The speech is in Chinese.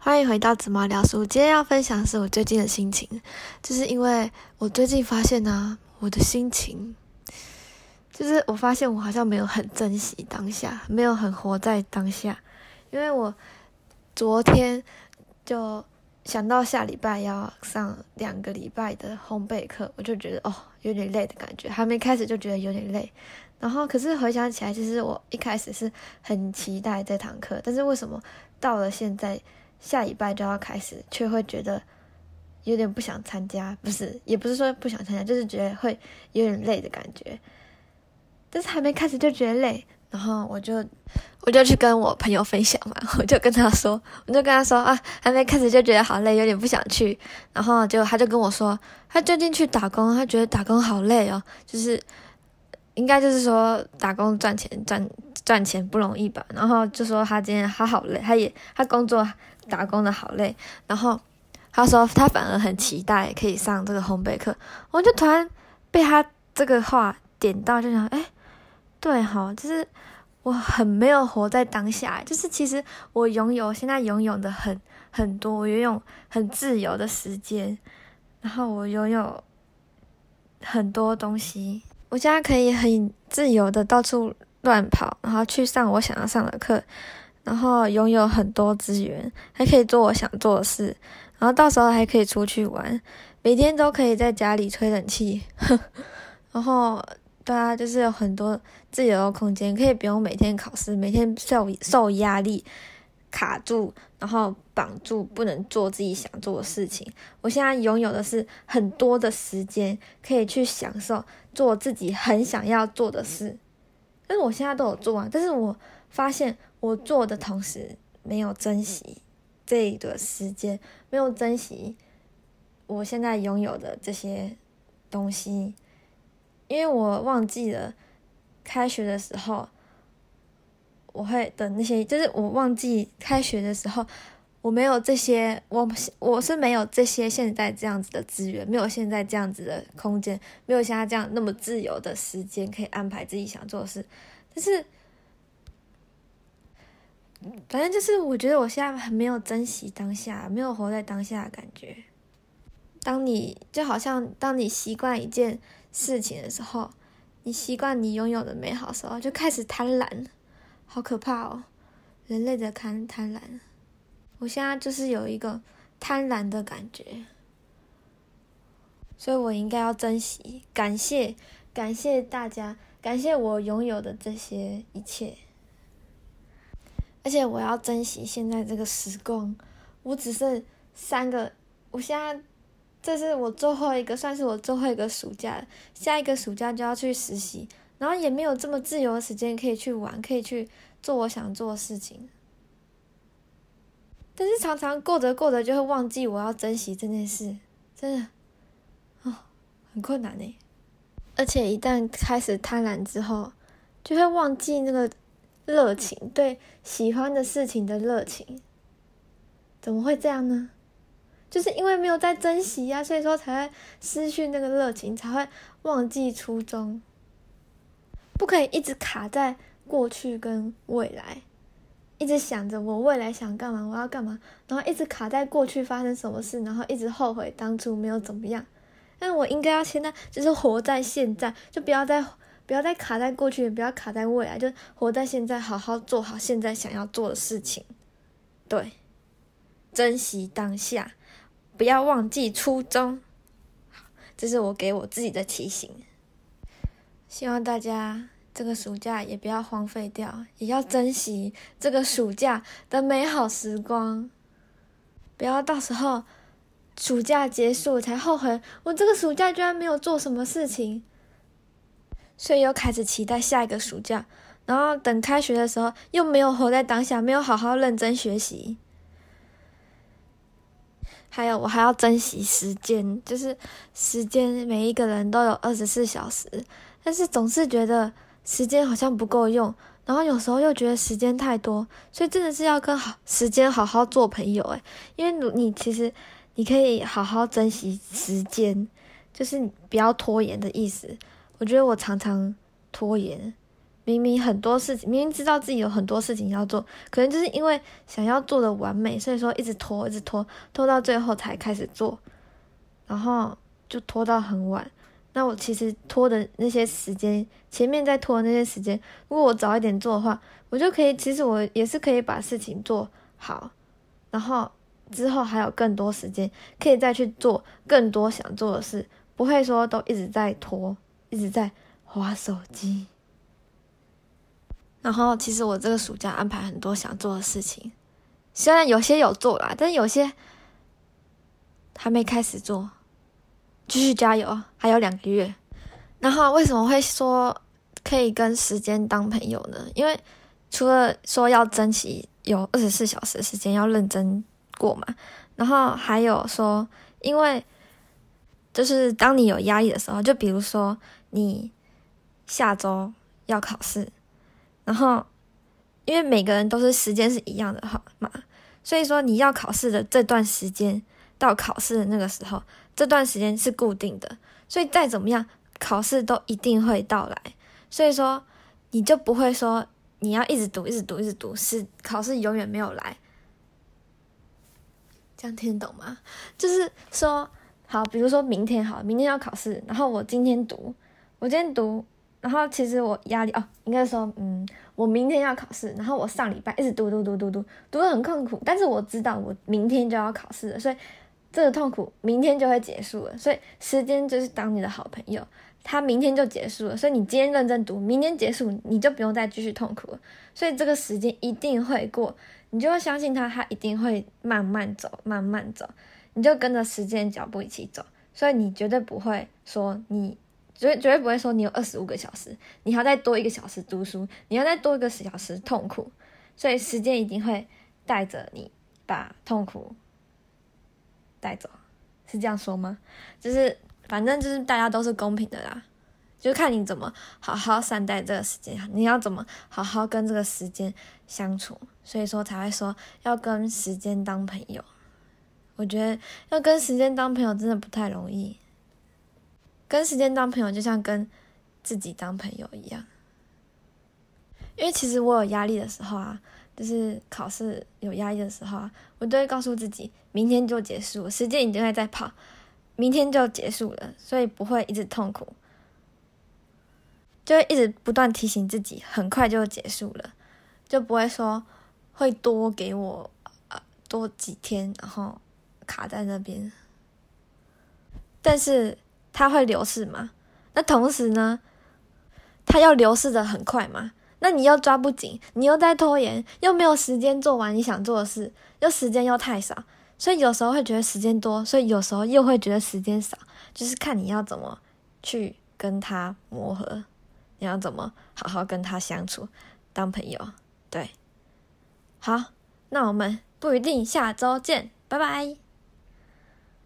欢迎回到紫毛聊书。今天要分享的是我最近的心情，就是因为我最近发现呢，我的心情，就是我发现我好像没有很珍惜当下，没有很活在当下。因为我昨天就想到下礼拜要上两个礼拜的烘焙课，我就觉得哦，有点累的感觉，还没开始就觉得有点累。然后，可是回想起来，其实我一开始是很期待这堂课，但是为什么到了现在下礼拜就要开始，却会觉得有点不想参加？不是，也不是说不想参加，就是觉得会有点累的感觉。但是还没开始就觉得累，然后我就我就去跟我朋友分享嘛，我就跟他说，我就跟他说啊，还没开始就觉得好累，有点不想去。然后就他就跟我说，他最近去打工，他觉得打工好累哦，就是。应该就是说打工赚钱赚赚钱不容易吧，然后就说他今天他好累，他也他工作打工的好累，然后他说他反而很期待可以上这个烘焙课，我就突然被他这个话点到，就想哎，对哈，就是我很没有活在当下，就是其实我拥有现在拥有的很很多，我拥有很自由的时间，然后我拥有很多东西。我现在可以很自由的到处乱跑，然后去上我想要上的课，然后拥有很多资源，还可以做我想做的事，然后到时候还可以出去玩，每天都可以在家里吹冷气，然后对啊，就是有很多自由的空间，可以不用每天考试，每天受受压力。卡住，然后绑住，不能做自己想做的事情。我现在拥有的是很多的时间，可以去享受做自己很想要做的事。但是我现在都有做啊，但是我发现我做的同时没有珍惜这个时间，没有珍惜我现在拥有的这些东西，因为我忘记了开学的时候。我会的那些，就是我忘记开学的时候，我没有这些，我我是没有这些现在这样子的资源，没有现在这样子的空间，没有现在这样那么自由的时间可以安排自己想做的事。但是，反正就是我觉得我现在很没有珍惜当下，没有活在当下的感觉。当你就好像当你习惯一件事情的时候，你习惯你拥有的美好时候，就开始贪婪。好可怕哦！人类的贪贪婪，我现在就是有一个贪婪的感觉，所以我应该要珍惜，感谢，感谢大家，感谢我拥有的这些一切，而且我要珍惜现在这个时光。我只剩三个，我现在这是我最后一个，算是我最后一个暑假，下一个暑假就要去实习。然后也没有这么自由的时间可以去玩，可以去做我想做的事情。但是常常过着过着就会忘记我要珍惜这件事，真的，哦，很困难呢。而且一旦开始贪婪之后，就会忘记那个热情，对喜欢的事情的热情。怎么会这样呢？就是因为没有在珍惜呀，所以说才会失去那个热情，才会忘记初衷。不可以一直卡在过去跟未来，一直想着我未来想干嘛，我要干嘛，然后一直卡在过去发生什么事，然后一直后悔当初没有怎么样。但我应该要现在就是活在现在，就不要再不要再卡在过去，也不要卡在未来，就活在现在，好好做好现在想要做的事情。对，珍惜当下，不要忘记初衷。这是我给我自己的提醒。希望大家这个暑假也不要荒废掉，也要珍惜这个暑假的美好时光，不要到时候暑假结束才后悔，我这个暑假居然没有做什么事情，所以又开始期待下一个暑假，然后等开学的时候又没有活在当下，没有好好认真学习。还有，我还要珍惜时间，就是时间，每一个人都有二十四小时。但是总是觉得时间好像不够用，然后有时候又觉得时间太多，所以真的是要跟好时间好好做朋友诶，因为你其实你可以好好珍惜时间，就是不要拖延的意思。我觉得我常常拖延，明明很多事情，明明知道自己有很多事情要做，可能就是因为想要做的完美，所以说一直拖，一直拖，拖到最后才开始做，然后就拖到很晚。那我其实拖的那些时间，前面在拖的那些时间，如果我早一点做的话，我就可以，其实我也是可以把事情做好，然后之后还有更多时间可以再去做更多想做的事，不会说都一直在拖，一直在划手机。然后其实我这个暑假安排很多想做的事情，虽然有些有做啦，但有些还没开始做。继续加油，还有两个月。然后为什么会说可以跟时间当朋友呢？因为除了说要珍惜有二十四小时的时间要认真过嘛，然后还有说，因为就是当你有压力的时候，就比如说你下周要考试，然后因为每个人都是时间是一样的哈嘛，所以说你要考试的这段时间到考试的那个时候。这段时间是固定的，所以再怎么样，考试都一定会到来。所以说，你就不会说你要一直读、一直读、一直读，是考试永远没有来。这样听得懂吗？就是说，好，比如说明天好，明天要考试，然后我今天读，我今天读，然后其实我压力哦，应该说，嗯，我明天要考试，然后我上礼拜一直读读读读读，读的很痛苦，但是我知道我明天就要考试了，所以。这个痛苦明天就会结束了，所以时间就是当你的好朋友，它明天就结束了。所以你今天认真读，明天结束你就不用再继续痛苦了。所以这个时间一定会过，你就会相信它，它一定会慢慢走，慢慢走，你就跟着时间脚步一起走。所以你绝对不会说你绝绝对不会说你有二十五个小时，你要再多一个小时读书，你要再多一个小时痛苦。所以时间一定会带着你把痛苦。带走，是这样说吗？就是反正就是大家都是公平的啦，就看你怎么好好善待这个时间，你要怎么好好跟这个时间相处，所以说才会说要跟时间当朋友。我觉得要跟时间当朋友真的不太容易，跟时间当朋友就像跟自己当朋友一样，因为其实我有压力的时候啊。就是考试有压力的时候啊，我都会告诉自己，明天就结束，时间已经会在跑，明天就结束了，所以不会一直痛苦，就会一直不断提醒自己，很快就结束了，就不会说会多给我呃多几天，然后卡在那边。但是它会流逝吗？那同时呢，它要流逝的很快吗？那你又抓不紧，你又在拖延，又没有时间做完你想做的事，又时间又太少，所以有时候会觉得时间多，所以有时候又会觉得时间少，就是看你要怎么去跟他磨合，你要怎么好好跟他相处，当朋友，对，好，那我们不一定下周见，拜拜。